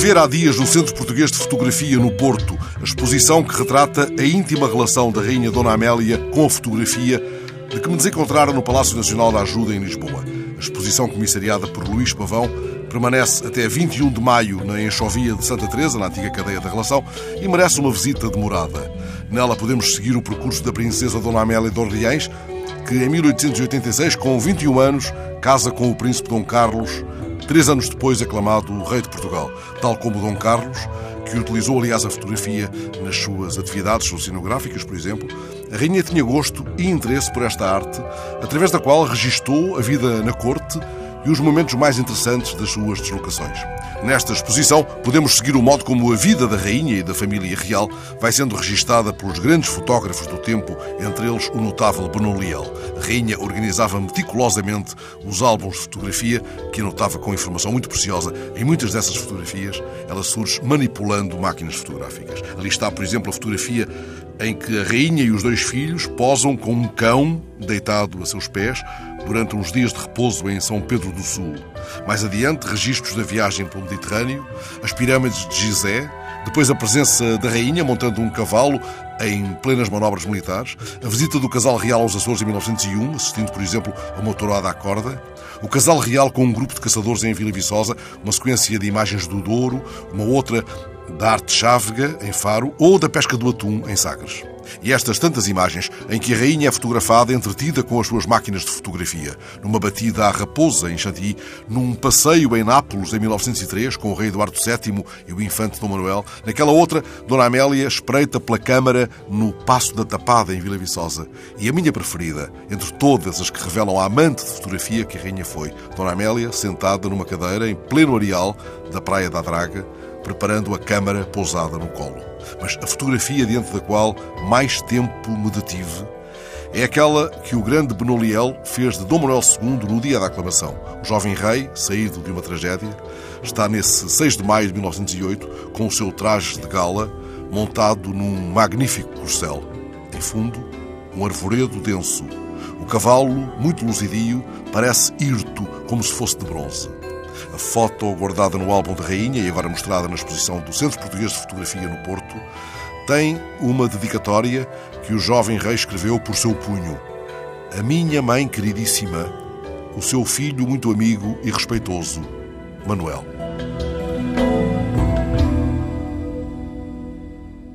decorrer há dias no Centro Português de Fotografia no Porto a exposição que retrata a íntima relação da Rainha Dona Amélia com a fotografia de que me desencontrara no Palácio Nacional da Ajuda em Lisboa. A exposição comissariada por Luís Pavão permanece até 21 de maio na Enxovia de Santa Teresa, na antiga cadeia da relação, e merece uma visita demorada. Nela podemos seguir o percurso da princesa Dona Amélia de Orleans, que em 1886, com 21 anos, casa com o príncipe Dom Carlos, três anos depois aclamado o rei de Portugal, tal como Dom Carlos, que utilizou, aliás, a fotografia nas suas atividades cenográficas, por exemplo, a rainha tinha gosto e interesse por esta arte, através da qual registou a vida na corte e os momentos mais interessantes das suas deslocações. Nesta exposição, podemos seguir o modo como a vida da rainha e da família real vai sendo registada pelos grandes fotógrafos do tempo, entre eles o notável Benoliel. A rainha organizava meticulosamente os álbuns de fotografia, que anotava com informação muito preciosa. Em muitas dessas fotografias, ela surge manipulando máquinas fotográficas. Ali está, por exemplo, a fotografia em que a rainha e os dois filhos posam com um cão deitado a seus pés durante uns dias de repouso em São Pedro do Sul. Mais adiante, registros da viagem pelo Mediterrâneo, as pirâmides de Gizé, depois a presença da rainha montando um cavalo em plenas manobras militares, a visita do casal real aos Açores em 1901, assistindo, por exemplo, a uma tourada à corda, o casal real com um grupo de caçadores em Vila Viçosa, uma sequência de imagens do Douro, uma outra da arte chávega, em Faro, ou da pesca do atum, em Sagres. E estas tantas imagens em que a rainha é fotografada entretida com as suas máquinas de fotografia, numa batida à raposa em Chantilly, num passeio em Nápoles em 1903 com o rei Eduardo VII e o infante Dom Manuel, naquela outra, Dona Amélia espreita pela câmara no Passo da Tapada em Vila Viçosa. E a minha preferida, entre todas as que revelam a amante de fotografia que a rainha foi, Dona Amélia sentada numa cadeira em pleno areal da Praia da Draga, preparando a câmara pousada no colo. Mas a fotografia diante da qual mais tempo me detive é aquela que o grande Benoliel fez de Dom Manuel II no dia da aclamação. O jovem rei, saído de uma tragédia, está nesse 6 de maio de 1908 com o seu traje de gala montado num magnífico corcel. Em fundo, um arvoredo denso. O cavalo, muito luzidio, parece hirto, como se fosse de bronze. A foto guardada no álbum da Rainha e agora mostrada na exposição do Centro Português de Fotografia no Porto tem uma dedicatória que o jovem rei escreveu por seu punho. A minha mãe queridíssima, o seu filho muito amigo e respeitoso, Manuel.